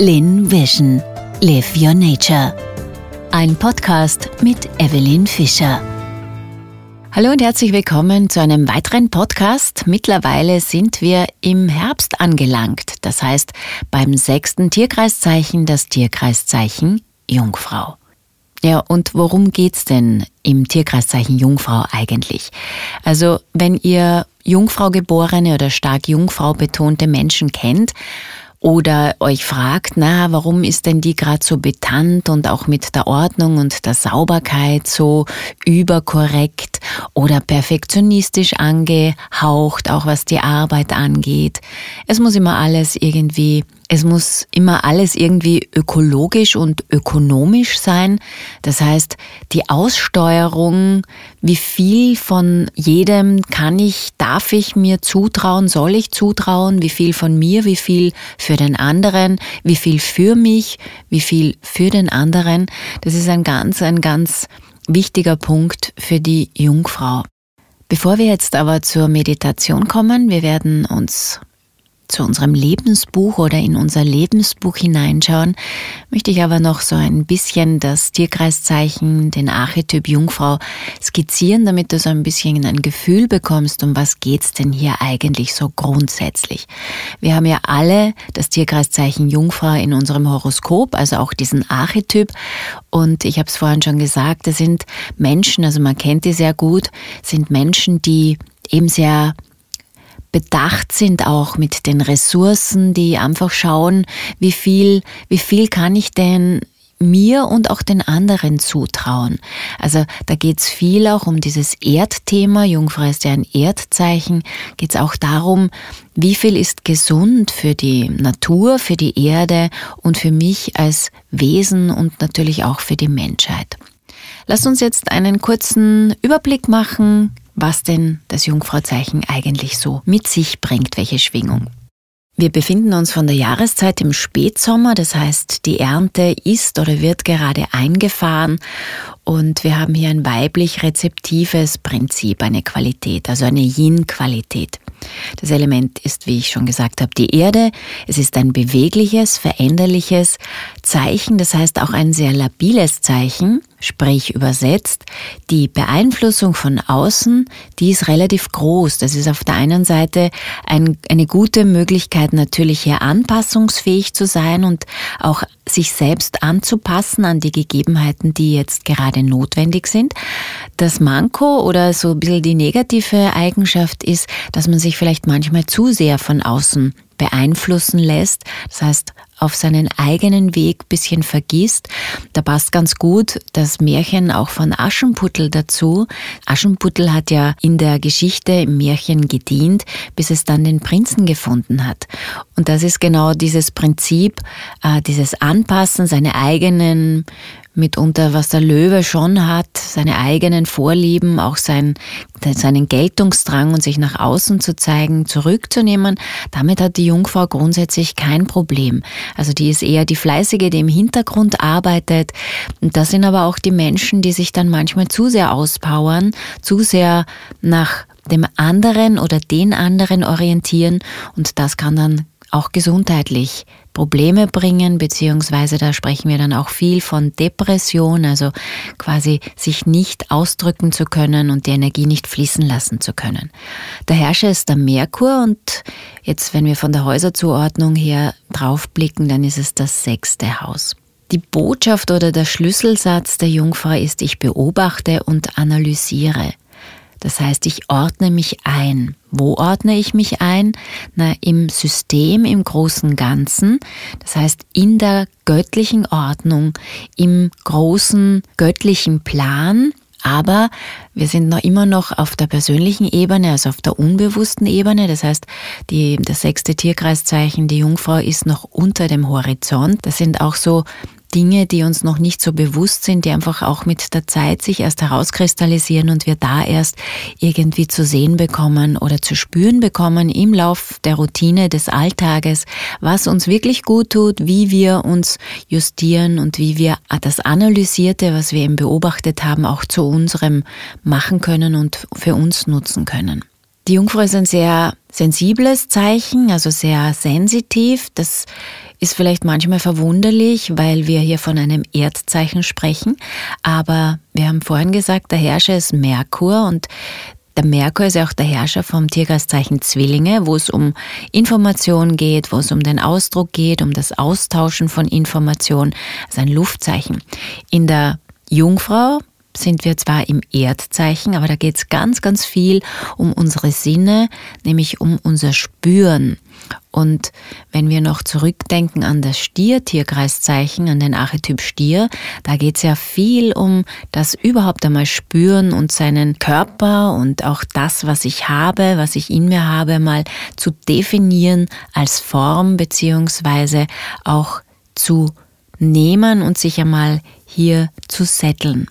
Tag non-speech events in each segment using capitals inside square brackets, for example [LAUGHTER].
Lin Vision. Live Your Nature. Ein Podcast mit Evelyn Fischer. Hallo und herzlich willkommen zu einem weiteren Podcast. Mittlerweile sind wir im Herbst angelangt. Das heißt, beim sechsten Tierkreiszeichen, das Tierkreiszeichen Jungfrau. Ja, und worum geht's denn im Tierkreiszeichen Jungfrau eigentlich? Also, wenn ihr Jungfrau geborene oder stark Jungfrau betonte Menschen kennt, oder euch fragt, na, warum ist denn die gerade so betannt und auch mit der Ordnung und der Sauberkeit so überkorrekt oder perfektionistisch angehaucht, auch was die Arbeit angeht. Es muss immer alles irgendwie es muss immer alles irgendwie ökologisch und ökonomisch sein. Das heißt, die Aussteuerung, wie viel von jedem kann ich, darf ich mir zutrauen, soll ich zutrauen, wie viel von mir, wie viel für den anderen, wie viel für mich, wie viel für den anderen. Das ist ein ganz, ein ganz wichtiger Punkt für die Jungfrau. Bevor wir jetzt aber zur Meditation kommen, wir werden uns zu unserem Lebensbuch oder in unser Lebensbuch hineinschauen, möchte ich aber noch so ein bisschen das Tierkreiszeichen, den Archetyp Jungfrau skizzieren, damit du so ein bisschen ein Gefühl bekommst, um was geht's denn hier eigentlich so grundsätzlich. Wir haben ja alle das Tierkreiszeichen Jungfrau in unserem Horoskop, also auch diesen Archetyp. Und ich habe es vorhin schon gesagt, das sind Menschen, also man kennt die sehr gut, sind Menschen, die eben sehr bedacht sind auch mit den Ressourcen, die einfach schauen, wie viel, wie viel kann ich denn mir und auch den anderen zutrauen. Also da geht's viel auch um dieses Erdthema. Jungfrau ist ja ein Erdzeichen. Geht's auch darum, wie viel ist gesund für die Natur, für die Erde und für mich als Wesen und natürlich auch für die Menschheit. Lass uns jetzt einen kurzen Überblick machen, was denn das Jungfrauzeichen eigentlich so mit sich bringt, welche Schwingung. Wir befinden uns von der Jahreszeit im Spätsommer, das heißt, die Ernte ist oder wird gerade eingefahren und wir haben hier ein weiblich rezeptives Prinzip, eine Qualität, also eine Yin-Qualität. Das Element ist, wie ich schon gesagt habe, die Erde. Es ist ein bewegliches, veränderliches Zeichen, das heißt auch ein sehr labiles Zeichen, sprich übersetzt. Die Beeinflussung von außen, die ist relativ groß. Das ist auf der einen Seite ein, eine gute Möglichkeit, natürlich hier anpassungsfähig zu sein und auch sich selbst anzupassen an die Gegebenheiten, die jetzt gerade notwendig sind. Das Manko oder so ein bisschen die negative Eigenschaft ist, dass man sich vielleicht manchmal zu sehr von außen beeinflussen lässt. Das heißt, auf seinen eigenen Weg bisschen vergisst. Da passt ganz gut das Märchen auch von Aschenputtel dazu. Aschenputtel hat ja in der Geschichte im Märchen gedient, bis es dann den Prinzen gefunden hat. Und das ist genau dieses Prinzip, äh, dieses Anpassen, seine eigenen mitunter, was der Löwe schon hat, seine eigenen Vorlieben, auch sein, seinen Geltungsdrang und sich nach außen zu zeigen, zurückzunehmen. Damit hat die Jungfrau grundsätzlich kein Problem. Also die ist eher die Fleißige, die im Hintergrund arbeitet. Und das sind aber auch die Menschen, die sich dann manchmal zu sehr auspowern, zu sehr nach dem anderen oder den anderen orientieren und das kann dann auch gesundheitlich Probleme bringen, beziehungsweise da sprechen wir dann auch viel von Depression, also quasi sich nicht ausdrücken zu können und die Energie nicht fließen lassen zu können. Der Herrscher ist der Merkur und jetzt, wenn wir von der Häuserzuordnung her draufblicken, dann ist es das sechste Haus. Die Botschaft oder der Schlüsselsatz der Jungfrau ist, ich beobachte und analysiere. Das heißt, ich ordne mich ein. Wo ordne ich mich ein? Na, im System, im großen Ganzen. Das heißt, in der göttlichen Ordnung, im großen göttlichen Plan. Aber wir sind noch immer noch auf der persönlichen Ebene, also auf der unbewussten Ebene. Das heißt, die, das sechste Tierkreiszeichen, die Jungfrau, ist noch unter dem Horizont. Das sind auch so Dinge, die uns noch nicht so bewusst sind, die einfach auch mit der Zeit sich erst herauskristallisieren und wir da erst irgendwie zu sehen bekommen oder zu spüren bekommen im Lauf der Routine des Alltages, was uns wirklich gut tut, wie wir uns justieren und wie wir das Analysierte, was wir eben beobachtet haben, auch zu unserem machen können und für uns nutzen können. Die Jungfrau ist ein sehr sensibles Zeichen, also sehr sensitiv. Das ist vielleicht manchmal verwunderlich, weil wir hier von einem Erdzeichen sprechen, aber wir haben vorhin gesagt, der Herrscher ist Merkur und der Merkur ist ja auch der Herrscher vom Tierkreiszeichen Zwillinge, wo es um Information geht, wo es um den Ausdruck geht, um das Austauschen von Information, also ein Luftzeichen. In der Jungfrau sind wir zwar im Erdzeichen, aber da geht es ganz, ganz viel um unsere Sinne, nämlich um unser Spüren. Und wenn wir noch zurückdenken an das Stier-Tierkreiszeichen, an den Archetyp Stier, da geht es ja viel um das überhaupt einmal Spüren und seinen Körper und auch das, was ich habe, was ich in mir habe, mal zu definieren als Form beziehungsweise auch zu nehmen und sich einmal hier zu setteln.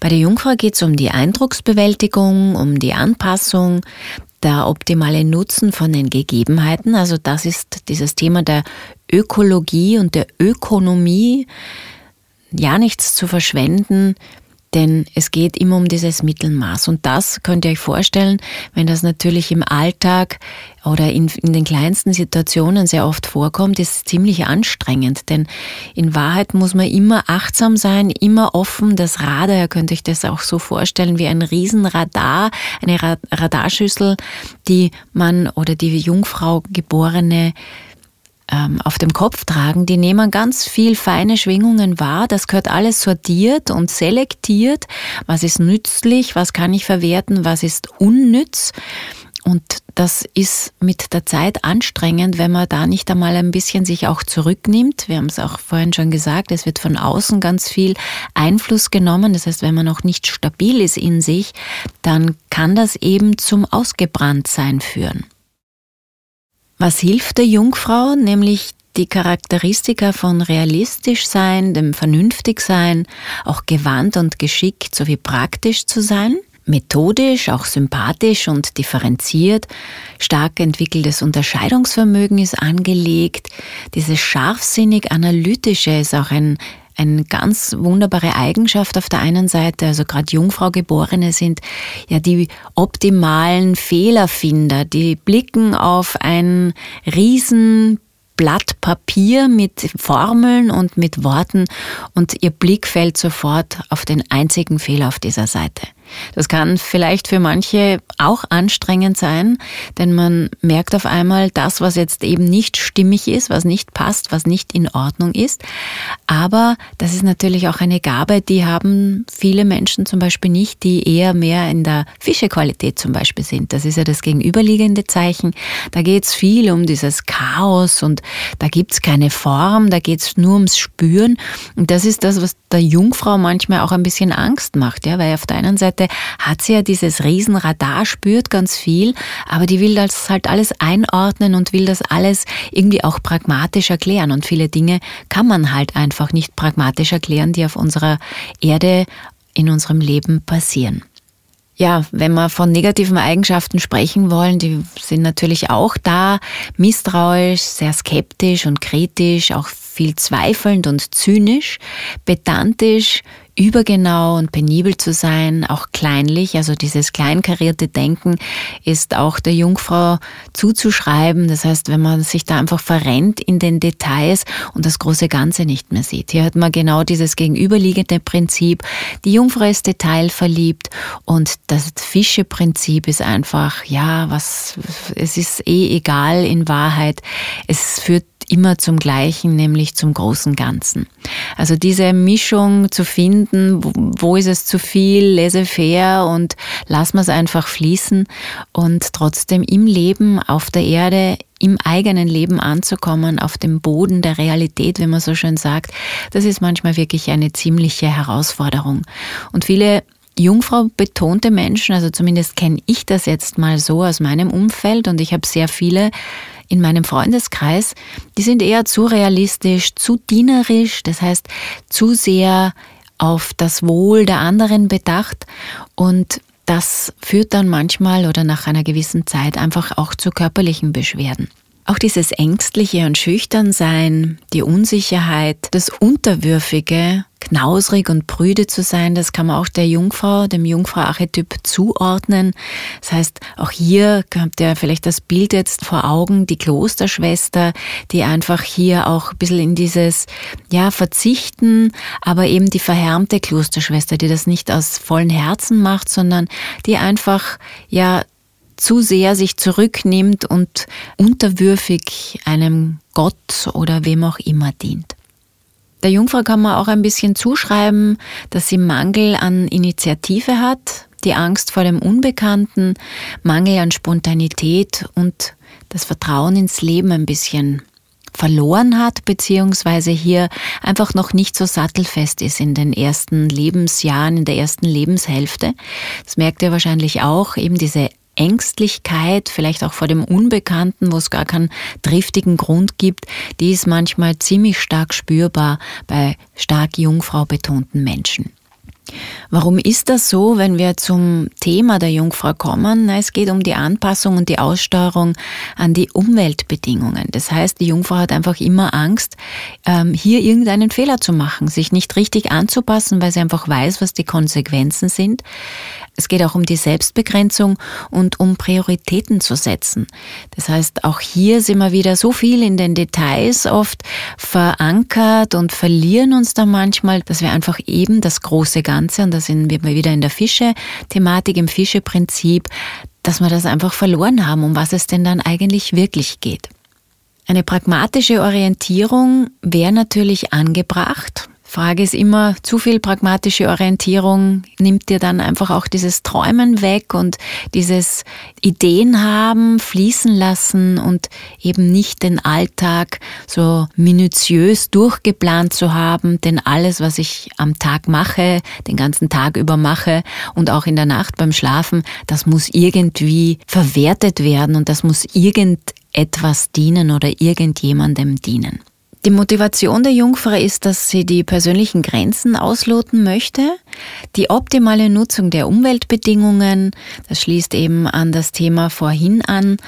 Bei der Jungfrau geht es um die Eindrucksbewältigung, um die Anpassung, der optimale Nutzen von den Gegebenheiten. Also das ist dieses Thema der Ökologie und der Ökonomie. Ja, nichts zu verschwenden, denn es geht immer um dieses Mittelmaß. Und das könnt ihr euch vorstellen, wenn das natürlich im Alltag oder in, in, den kleinsten Situationen sehr oft vorkommt, ist ziemlich anstrengend. Denn in Wahrheit muss man immer achtsam sein, immer offen. Das Radar, ihr könnt euch das auch so vorstellen, wie ein Riesenradar, eine Radarschüssel, die man oder die Jungfrau geborene auf dem Kopf tragen, die nehmen ganz viel feine Schwingungen wahr. Das gehört alles sortiert und selektiert. Was ist nützlich, was kann ich verwerten, was ist unnütz. Und das ist mit der Zeit anstrengend, wenn man da nicht einmal ein bisschen sich auch zurücknimmt. Wir haben es auch vorhin schon gesagt, es wird von außen ganz viel Einfluss genommen. Das heißt, wenn man noch nicht stabil ist in sich, dann kann das eben zum Ausgebranntsein führen. Was hilft der Jungfrau? Nämlich die Charakteristika von realistisch sein, dem vernünftig sein, auch gewandt und geschickt sowie praktisch zu sein, methodisch, auch sympathisch und differenziert, stark entwickeltes Unterscheidungsvermögen ist angelegt, dieses scharfsinnig analytische ist auch ein eine ganz wunderbare Eigenschaft auf der einen Seite, also gerade Jungfraugeborene sind ja die optimalen Fehlerfinder, die blicken auf ein riesen Blatt Papier mit Formeln und mit Worten und ihr Blick fällt sofort auf den einzigen Fehler auf dieser Seite. Das kann vielleicht für manche auch anstrengend sein, denn man merkt auf einmal das, was jetzt eben nicht stimmig ist, was nicht passt, was nicht in Ordnung ist. Aber das ist natürlich auch eine Gabe, die haben viele Menschen zum Beispiel nicht, die eher mehr in der Fischequalität zum Beispiel sind. Das ist ja das gegenüberliegende Zeichen. Da geht es viel um dieses Chaos und da gibt es keine Form, da geht es nur ums Spüren. Und das ist das, was der Jungfrau manchmal auch ein bisschen Angst macht, ja, weil auf der einen Seite Seite hat sie ja dieses Riesenradar, spürt ganz viel, aber die will das halt alles einordnen und will das alles irgendwie auch pragmatisch erklären. Und viele Dinge kann man halt einfach nicht pragmatisch erklären, die auf unserer Erde in unserem Leben passieren. Ja, wenn wir von negativen Eigenschaften sprechen wollen, die sind natürlich auch da. Misstrauisch, sehr skeptisch und kritisch, auch viel zweifelnd und zynisch, pedantisch, übergenau und penibel zu sein, auch kleinlich, also dieses kleinkarierte Denken ist auch der Jungfrau zuzuschreiben. Das heißt, wenn man sich da einfach verrennt in den Details und das große Ganze nicht mehr sieht. Hier hat man genau dieses gegenüberliegende Prinzip. Die Jungfrau ist detailverliebt und das Fischeprinzip ist einfach, ja, was, es ist eh egal in Wahrheit. Es führt immer zum Gleichen, nämlich zum großen Ganzen. Also diese Mischung zu finden, wo ist es zu viel, laissez-faire und lassen wir es einfach fließen und trotzdem im Leben, auf der Erde, im eigenen Leben anzukommen, auf dem Boden der Realität, wie man so schön sagt, das ist manchmal wirklich eine ziemliche Herausforderung. Und viele Jungfrau betonte Menschen, also zumindest kenne ich das jetzt mal so aus meinem Umfeld und ich habe sehr viele in meinem Freundeskreis, die sind eher zu realistisch, zu dienerisch, das heißt zu sehr auf das Wohl der anderen bedacht und das führt dann manchmal oder nach einer gewissen Zeit einfach auch zu körperlichen Beschwerden. Auch dieses ängstliche und schüchtern sein, die Unsicherheit, das Unterwürfige knausrig und prüde zu sein. Das kann man auch der Jungfrau, dem Jungfrau-Archetyp zuordnen. Das heißt, auch hier habt ihr vielleicht das Bild jetzt vor Augen, die Klosterschwester, die einfach hier auch ein bisschen in dieses, ja, Verzichten, aber eben die verhärmte Klosterschwester, die das nicht aus vollen Herzen macht, sondern die einfach, ja, zu sehr sich zurücknimmt und unterwürfig einem Gott oder wem auch immer dient. Der Jungfrau kann man auch ein bisschen zuschreiben, dass sie Mangel an Initiative hat, die Angst vor dem Unbekannten, Mangel an Spontanität und das Vertrauen ins Leben ein bisschen verloren hat, beziehungsweise hier einfach noch nicht so sattelfest ist in den ersten Lebensjahren, in der ersten Lebenshälfte. Das merkt ihr wahrscheinlich auch, eben diese Ängstlichkeit, vielleicht auch vor dem Unbekannten, wo es gar keinen triftigen Grund gibt, die ist manchmal ziemlich stark spürbar bei stark Jungfrau betonten Menschen. Warum ist das so, wenn wir zum Thema der Jungfrau kommen? es geht um die Anpassung und die Aussteuerung an die Umweltbedingungen. Das heißt, die Jungfrau hat einfach immer Angst, ähm, hier irgendeinen Fehler zu machen, sich nicht richtig anzupassen, weil sie einfach weiß, was die Konsequenzen sind. Es geht auch um die Selbstbegrenzung und um Prioritäten zu setzen. Das heißt, auch hier sind wir wieder so viel in den Details oft verankert und verlieren uns da manchmal, dass wir einfach eben das große Ganze, und da sind wir wieder in der Fische-Thematik, im Fische-Prinzip, dass wir das einfach verloren haben, um was es denn dann eigentlich wirklich geht. Eine pragmatische Orientierung wäre natürlich angebracht. Frage ist immer, zu viel pragmatische Orientierung nimmt dir dann einfach auch dieses Träumen weg und dieses Ideen haben, fließen lassen und eben nicht den Alltag so minutiös durchgeplant zu haben, denn alles, was ich am Tag mache, den ganzen Tag über mache und auch in der Nacht beim Schlafen, das muss irgendwie verwertet werden und das muss irgendetwas dienen oder irgendjemandem dienen. Die Motivation der Jungfrau ist, dass sie die persönlichen Grenzen ausloten möchte, die optimale Nutzung der Umweltbedingungen, das schließt eben an das Thema vorhin an,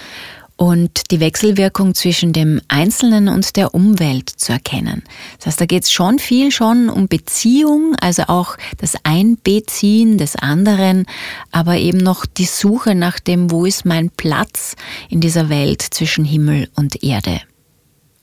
und die Wechselwirkung zwischen dem Einzelnen und der Umwelt zu erkennen. Das heißt, da geht es schon viel schon um Beziehung, also auch das Einbeziehen des anderen, aber eben noch die Suche nach dem, wo ist mein Platz in dieser Welt zwischen Himmel und Erde.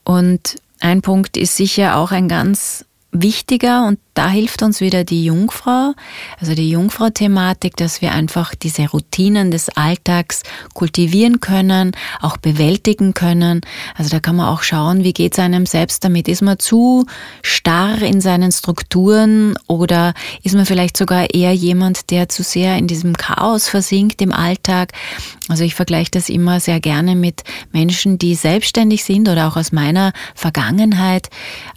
Und ein Punkt ist sicher auch ein ganz wichtiger und da hilft uns wieder die Jungfrau, also die Jungfrau-Thematik, dass wir einfach diese Routinen des Alltags kultivieren können, auch bewältigen können. Also da kann man auch schauen, wie geht es einem selbst damit. Ist man zu starr in seinen Strukturen oder ist man vielleicht sogar eher jemand, der zu sehr in diesem Chaos versinkt im Alltag? Also ich vergleiche das immer sehr gerne mit Menschen, die selbstständig sind oder auch aus meiner Vergangenheit.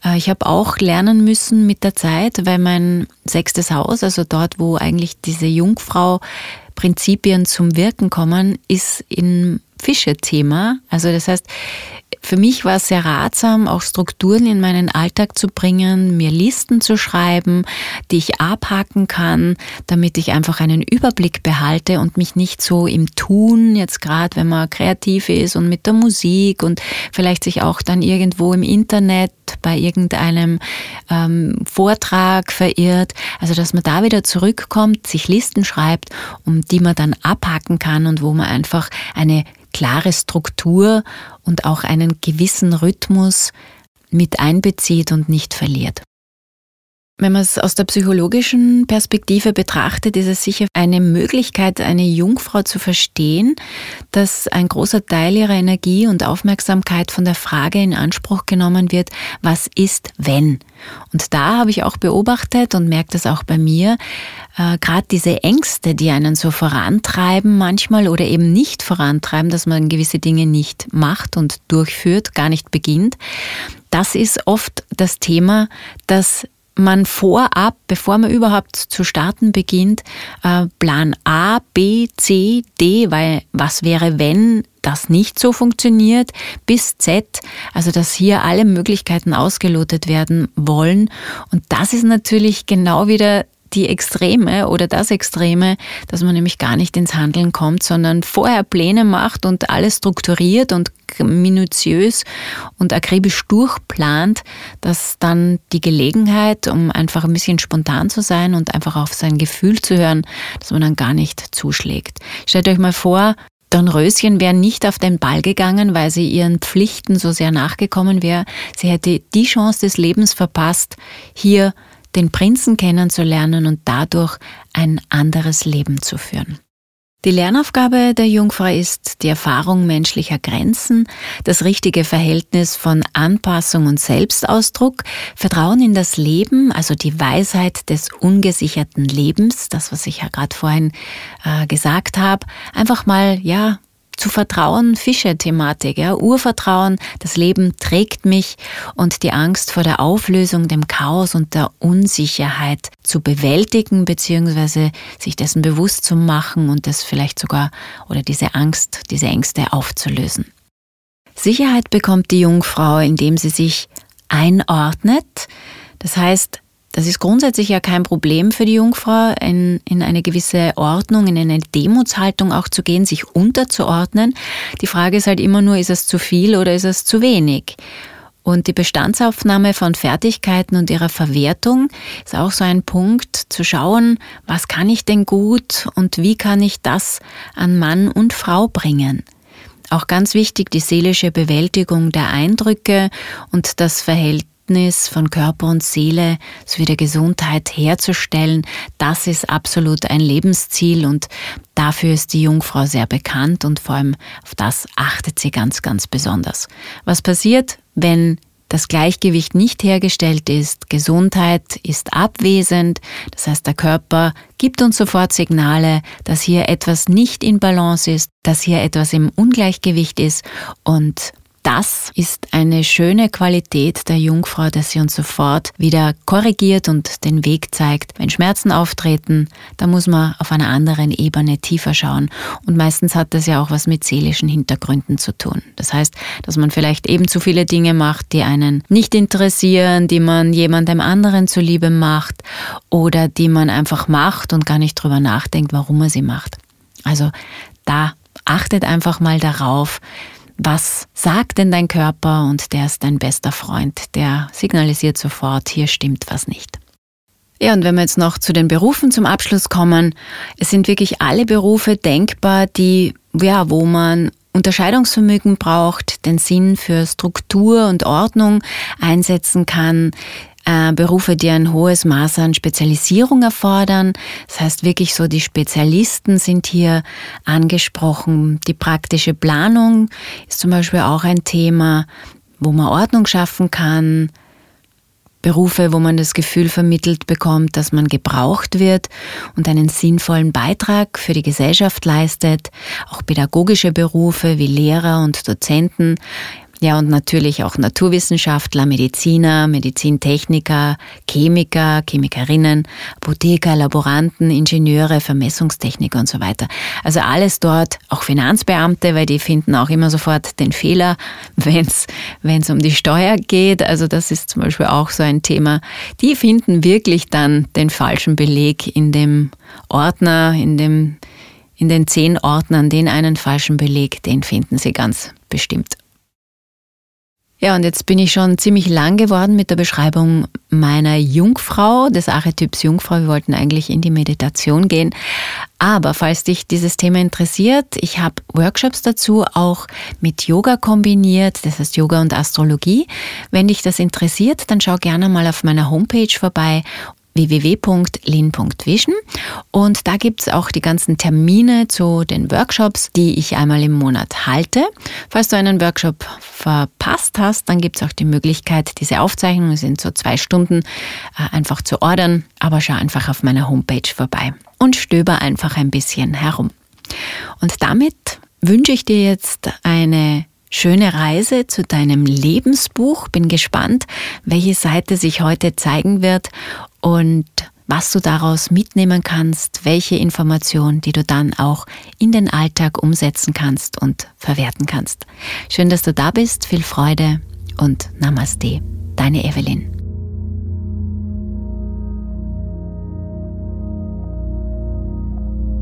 Äh, ich habe auch lernen müssen mit der Zeit, Zeit, weil mein sechstes Haus, also dort, wo eigentlich diese Jungfrau-Prinzipien zum Wirken kommen, ist im Fische-Thema. Also das heißt, für mich war es sehr ratsam, auch Strukturen in meinen Alltag zu bringen, mir Listen zu schreiben, die ich abhaken kann, damit ich einfach einen Überblick behalte und mich nicht so im Tun, jetzt gerade wenn man kreativ ist und mit der Musik und vielleicht sich auch dann irgendwo im Internet bei irgendeinem ähm, Vortrag verirrt. Also dass man da wieder zurückkommt, sich Listen schreibt, um die man dann abhaken kann und wo man einfach eine klare Struktur und auch einen gewissen Rhythmus mit einbezieht und nicht verliert. Wenn man es aus der psychologischen Perspektive betrachtet, ist es sicher eine Möglichkeit, eine Jungfrau zu verstehen, dass ein großer Teil ihrer Energie und Aufmerksamkeit von der Frage in Anspruch genommen wird, was ist wenn? Und da habe ich auch beobachtet und merke das auch bei mir, äh, gerade diese Ängste, die einen so vorantreiben manchmal oder eben nicht vorantreiben, dass man gewisse Dinge nicht macht und durchführt, gar nicht beginnt. Das ist oft das Thema, dass man vorab, bevor man überhaupt zu starten beginnt, äh, Plan A, B, C, D, weil was wäre, wenn das nicht so funktioniert, bis Z, also dass hier alle Möglichkeiten ausgelotet werden wollen. Und das ist natürlich genau wieder die Extreme oder das Extreme, dass man nämlich gar nicht ins Handeln kommt, sondern vorher Pläne macht und alles strukturiert und minutiös und akribisch durchplant, dass dann die Gelegenheit, um einfach ein bisschen spontan zu sein und einfach auf sein Gefühl zu hören, dass man dann gar nicht zuschlägt. Stellt euch mal vor, Dornröschen wäre nicht auf den Ball gegangen, weil sie ihren Pflichten so sehr nachgekommen wäre. Sie hätte die Chance des Lebens verpasst, hier den Prinzen kennenzulernen und dadurch ein anderes Leben zu führen. Die Lernaufgabe der Jungfrau ist die Erfahrung menschlicher Grenzen, das richtige Verhältnis von Anpassung und Selbstausdruck, Vertrauen in das Leben, also die Weisheit des ungesicherten Lebens, das, was ich ja gerade vorhin äh, gesagt habe, einfach mal, ja, zu vertrauen, Fische-Thematik, ja, Urvertrauen, das Leben trägt mich und die Angst vor der Auflösung, dem Chaos und der Unsicherheit zu bewältigen, beziehungsweise sich dessen bewusst zu machen und das vielleicht sogar oder diese Angst, diese Ängste aufzulösen. Sicherheit bekommt die Jungfrau, indem sie sich einordnet. Das heißt, das ist grundsätzlich ja kein Problem für die Jungfrau, in, in eine gewisse Ordnung, in eine Demutshaltung auch zu gehen, sich unterzuordnen. Die Frage ist halt immer nur, ist es zu viel oder ist es zu wenig? Und die Bestandsaufnahme von Fertigkeiten und ihrer Verwertung ist auch so ein Punkt, zu schauen, was kann ich denn gut und wie kann ich das an Mann und Frau bringen. Auch ganz wichtig die seelische Bewältigung der Eindrücke und das Verhältnis Verhältnis von Körper und Seele sowie der Gesundheit herzustellen, das ist absolut ein Lebensziel und dafür ist die Jungfrau sehr bekannt und vor allem auf das achtet sie ganz, ganz besonders. Was passiert, wenn das Gleichgewicht nicht hergestellt ist, Gesundheit ist abwesend, das heißt der Körper gibt uns sofort Signale, dass hier etwas nicht in Balance ist, dass hier etwas im Ungleichgewicht ist und das ist eine schöne Qualität der Jungfrau, dass sie uns sofort wieder korrigiert und den Weg zeigt. Wenn Schmerzen auftreten, dann muss man auf einer anderen Ebene tiefer schauen. Und meistens hat das ja auch was mit seelischen Hintergründen zu tun. Das heißt, dass man vielleicht eben zu viele Dinge macht, die einen nicht interessieren, die man jemandem anderen zuliebe macht oder die man einfach macht und gar nicht drüber nachdenkt, warum man sie macht. Also da achtet einfach mal darauf, was sagt denn dein Körper und der ist dein bester Freund, der signalisiert sofort, hier stimmt was nicht. Ja, und wenn wir jetzt noch zu den Berufen zum Abschluss kommen, es sind wirklich alle Berufe denkbar, die, ja, wo man Unterscheidungsvermögen braucht, den Sinn für Struktur und Ordnung einsetzen kann, äh, Berufe, die ein hohes Maß an Spezialisierung erfordern. Das heißt wirklich so, die Spezialisten sind hier angesprochen. Die praktische Planung ist zum Beispiel auch ein Thema, wo man Ordnung schaffen kann. Berufe, wo man das Gefühl vermittelt bekommt, dass man gebraucht wird und einen sinnvollen Beitrag für die Gesellschaft leistet. Auch pädagogische Berufe wie Lehrer und Dozenten ja, und natürlich auch Naturwissenschaftler, Mediziner, Medizintechniker, Chemiker, Chemikerinnen, Apotheker, Laboranten, Ingenieure, Vermessungstechniker und so weiter. Also alles dort, auch Finanzbeamte, weil die finden auch immer sofort den Fehler, [LAUGHS] wenn es um die Steuer geht. Also das ist zum Beispiel auch so ein Thema. Die finden wirklich dann den falschen Beleg in dem Ordner, in dem in den zehn Ordnern, den einen falschen Beleg, den finden Sie ganz bestimmt. Ja, und jetzt bin ich schon ziemlich lang geworden mit der Beschreibung meiner Jungfrau, des Archetyps Jungfrau. Wir wollten eigentlich in die Meditation gehen. Aber falls dich dieses Thema interessiert, ich habe Workshops dazu auch mit Yoga kombiniert, das heißt Yoga und Astrologie. Wenn dich das interessiert, dann schau gerne mal auf meiner Homepage vorbei www.lin.vision und da gibt es auch die ganzen Termine zu den Workshops, die ich einmal im Monat halte. Falls du einen Workshop verpasst hast, dann gibt es auch die Möglichkeit, diese Aufzeichnungen sind so zwei Stunden äh, einfach zu ordern, aber schau einfach auf meiner Homepage vorbei und stöber einfach ein bisschen herum. Und damit wünsche ich dir jetzt eine Schöne Reise zu deinem Lebensbuch. Bin gespannt, welche Seite sich heute zeigen wird und was du daraus mitnehmen kannst, welche Informationen, die du dann auch in den Alltag umsetzen kannst und verwerten kannst. Schön, dass du da bist, viel Freude und Namaste, deine Evelyn.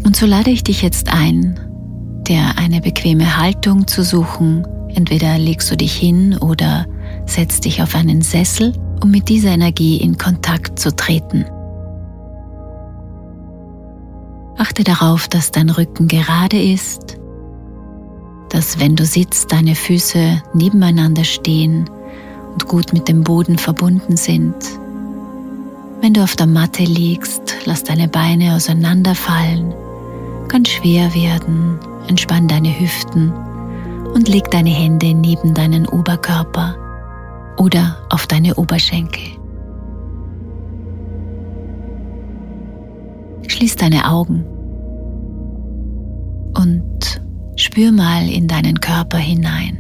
Und so lade ich dich jetzt ein, dir eine bequeme Haltung zu suchen. Entweder legst du dich hin oder setzt dich auf einen Sessel, um mit dieser Energie in Kontakt zu treten. Achte darauf, dass dein Rücken gerade ist, dass wenn du sitzt, deine Füße nebeneinander stehen und gut mit dem Boden verbunden sind. Wenn du auf der Matte liegst, lass deine Beine auseinanderfallen, ganz schwer werden, entspann deine Hüften und leg deine Hände neben deinen Oberkörper oder auf deine Oberschenkel. Schließ deine Augen und spür mal in deinen Körper hinein.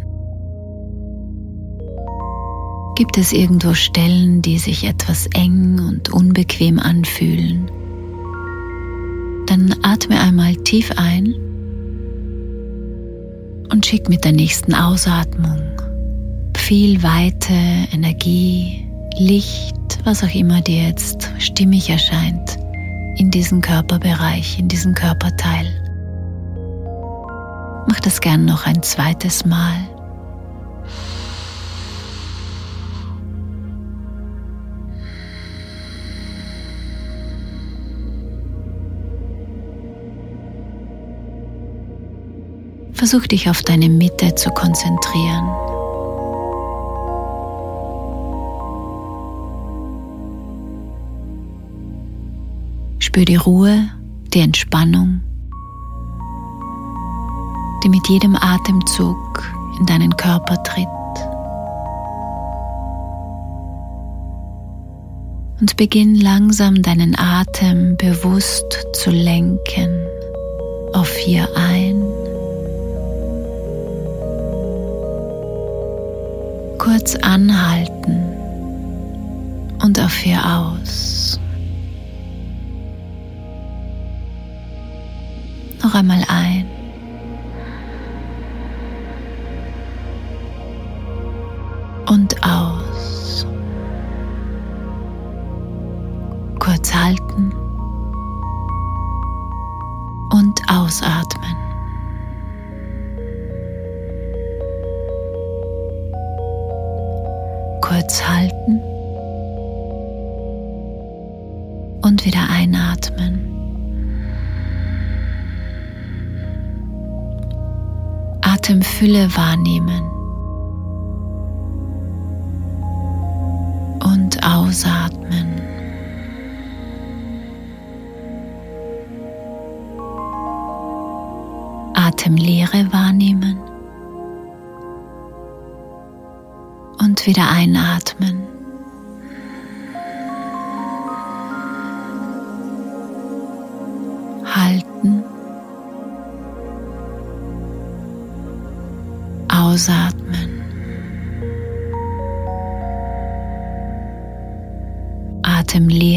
Gibt es irgendwo Stellen, die sich etwas eng und unbequem anfühlen? Dann atme einmal tief ein und schick mit der nächsten Ausatmung viel Weite, Energie, Licht, was auch immer dir jetzt stimmig erscheint, in diesen Körperbereich, in diesen Körperteil. Mach das gern noch ein zweites Mal. Versuch dich auf deine Mitte zu konzentrieren. Spür die Ruhe, die Entspannung, die mit jedem Atemzug in deinen Körper tritt. Und beginn langsam deinen Atem bewusst zu lenken auf hier ein kurz anhalten und auf ihr aus. Noch einmal ein. Und aus. Kurz halten Atemfülle wahrnehmen und ausatmen. Atemlehre wahrnehmen und wieder einatmen. Ausatmen. Atemlehre. Einatmen.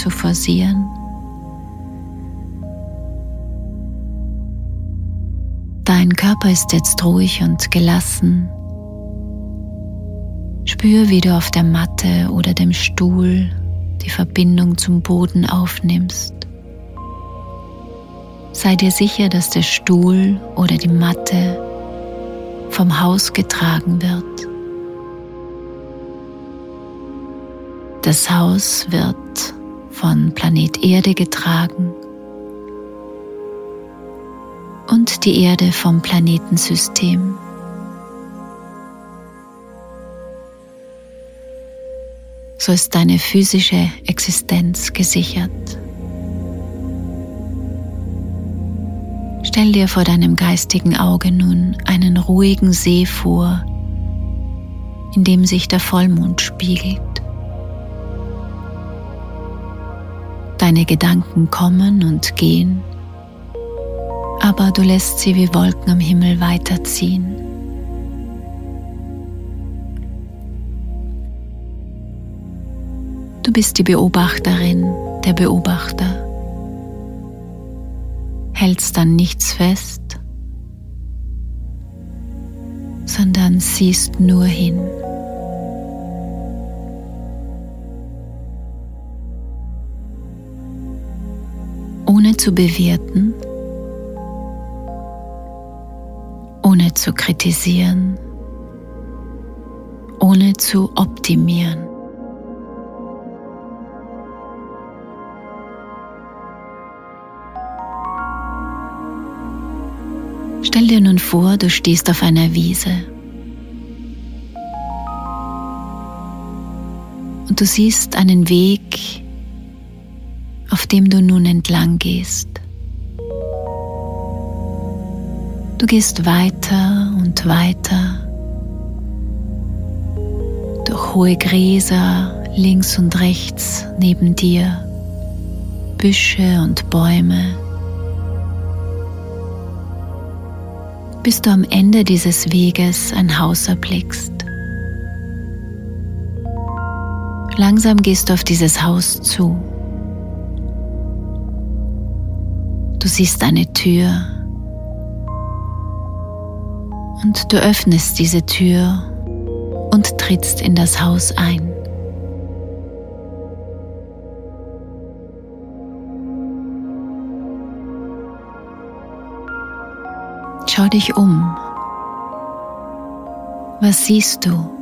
Zu forcieren. Dein Körper ist jetzt ruhig und gelassen Spür, wie du auf der Matte oder dem Stuhl die Verbindung zum Boden aufnimmst. Sei dir sicher, dass der Stuhl oder die Matte vom Haus getragen wird. Das Haus wird von Planet Erde getragen und die Erde vom Planetensystem. so ist deine physische Existenz gesichert. Stell dir vor deinem geistigen Auge nun einen ruhigen See vor, in dem sich der Vollmond spiegelt. Deine Gedanken kommen und gehen, aber du lässt sie wie Wolken am Himmel weiterziehen. Du bist die Beobachterin, der Beobachter. Hältst dann nichts fest, sondern siehst nur hin. Zu bewerten, ohne zu kritisieren, ohne zu optimieren. Stell dir nun vor, du stehst auf einer Wiese und du siehst einen Weg, auf dem du nun entlang gehst. Du gehst weiter und weiter durch hohe Gräser links und rechts neben dir, Büsche und Bäume. bis du am Ende dieses Weges ein Haus erblickst. Langsam gehst du auf dieses Haus zu. Du siehst eine Tür und du öffnest diese Tür und trittst in das Haus ein. Schau dich um. Was siehst du?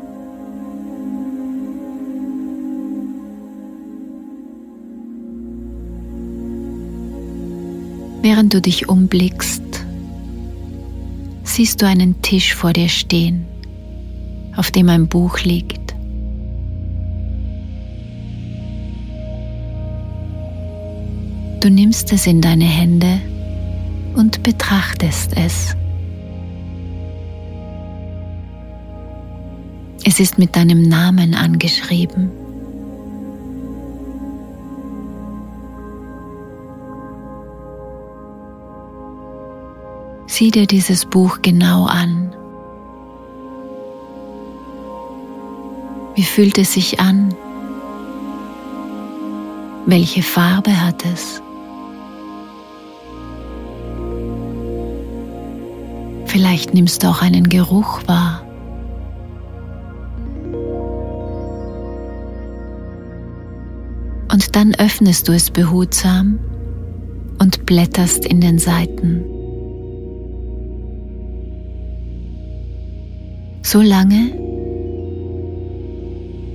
Während du dich umblickst, siehst du einen Tisch vor dir stehen, auf dem ein Buch liegt. Du nimmst es in deine Hände und betrachtest es. Es ist mit deinem Namen angeschrieben. Sieh dir dieses Buch genau an. Wie fühlt es sich an? Welche Farbe hat es? Vielleicht nimmst du auch einen Geruch wahr. Und dann öffnest du es behutsam und blätterst in den Seiten. So lange,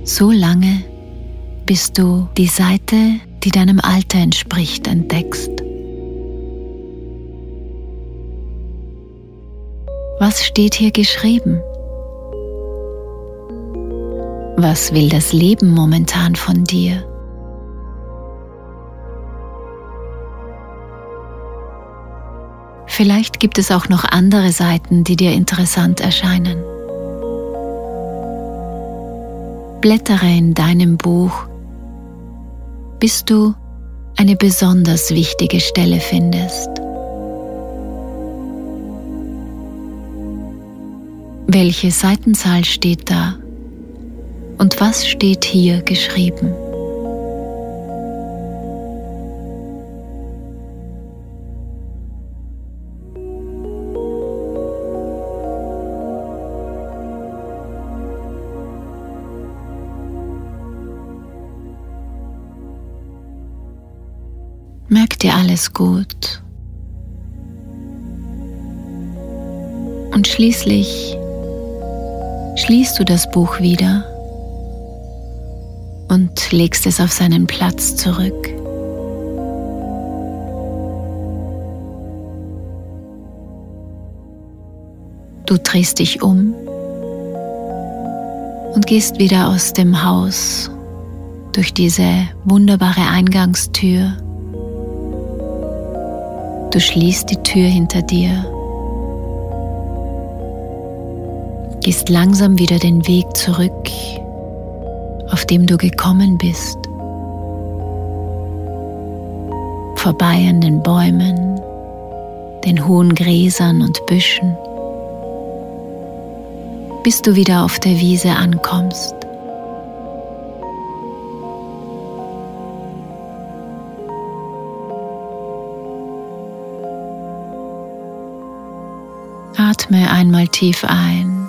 so lange, bis du die Seite, die deinem Alter entspricht, entdeckst. Was steht hier geschrieben? Was will das Leben momentan von dir? Vielleicht gibt es auch noch andere Seiten, die dir interessant erscheinen. Blättere in deinem Buch, bis du eine besonders wichtige Stelle findest. Welche Seitenzahl steht da? Und was steht hier geschrieben? Merk dir alles gut. Und schließlich schließt du das Buch wieder und legst es auf seinen Platz zurück. Du drehst dich um und gehst wieder aus dem Haus durch diese wunderbare Eingangstür Du schließt die Tür hinter dir, gehst langsam wieder den Weg zurück, auf dem du gekommen bist, vorbei an den Bäumen, den hohen Gräsern und Büschen, bis du wieder auf der Wiese ankommst. Atme einmal tief ein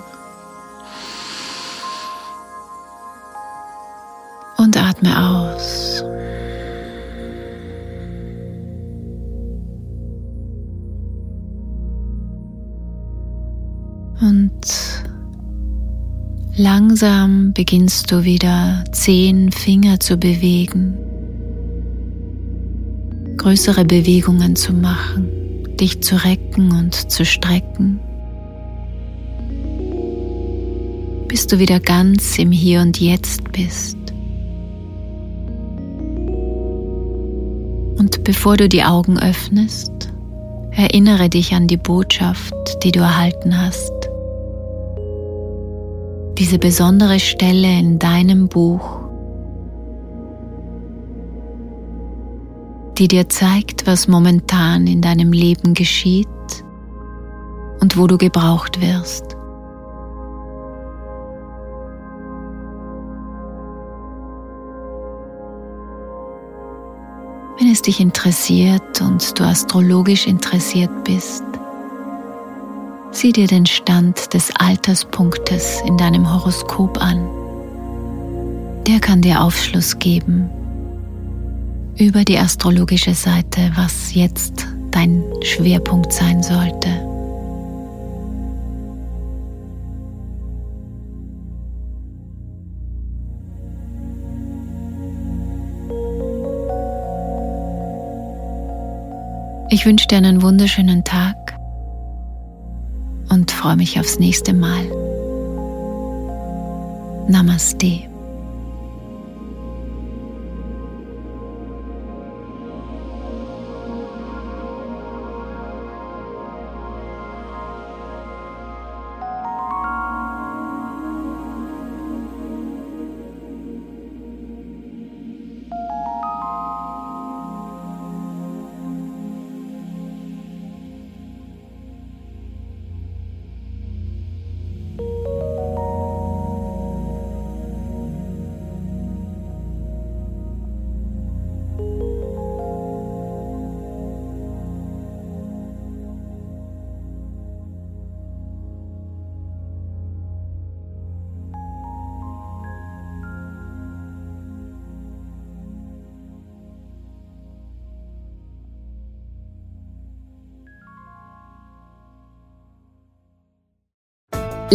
und atme aus. Und langsam beginnst du wieder zehn Finger zu bewegen, größere Bewegungen zu machen, dich zu recken und zu strecken, bis du wieder ganz im Hier und Jetzt bist. Und bevor du die Augen öffnest, erinnere dich an die Botschaft, die du erhalten hast diese besondere Stelle in deinem Buch, die dir zeigt, was momentan in deinem Leben geschieht und wo du gebraucht wirst. Wenn es dich interessiert und du astrologisch interessiert bist, Sieh dir den Stand des Alterspunktes in deinem Horoskop an. Der kann dir Aufschluss geben über die astrologische Seite, was jetzt dein Schwerpunkt sein sollte. Ich wünsche dir einen wunderschönen Tag und freue mich aufs nächste Mal. Namaste.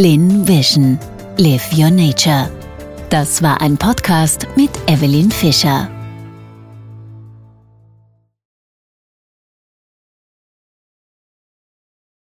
Lin Vision. Live Your Nature. Das war ein Podcast mit Evelyn Fischer.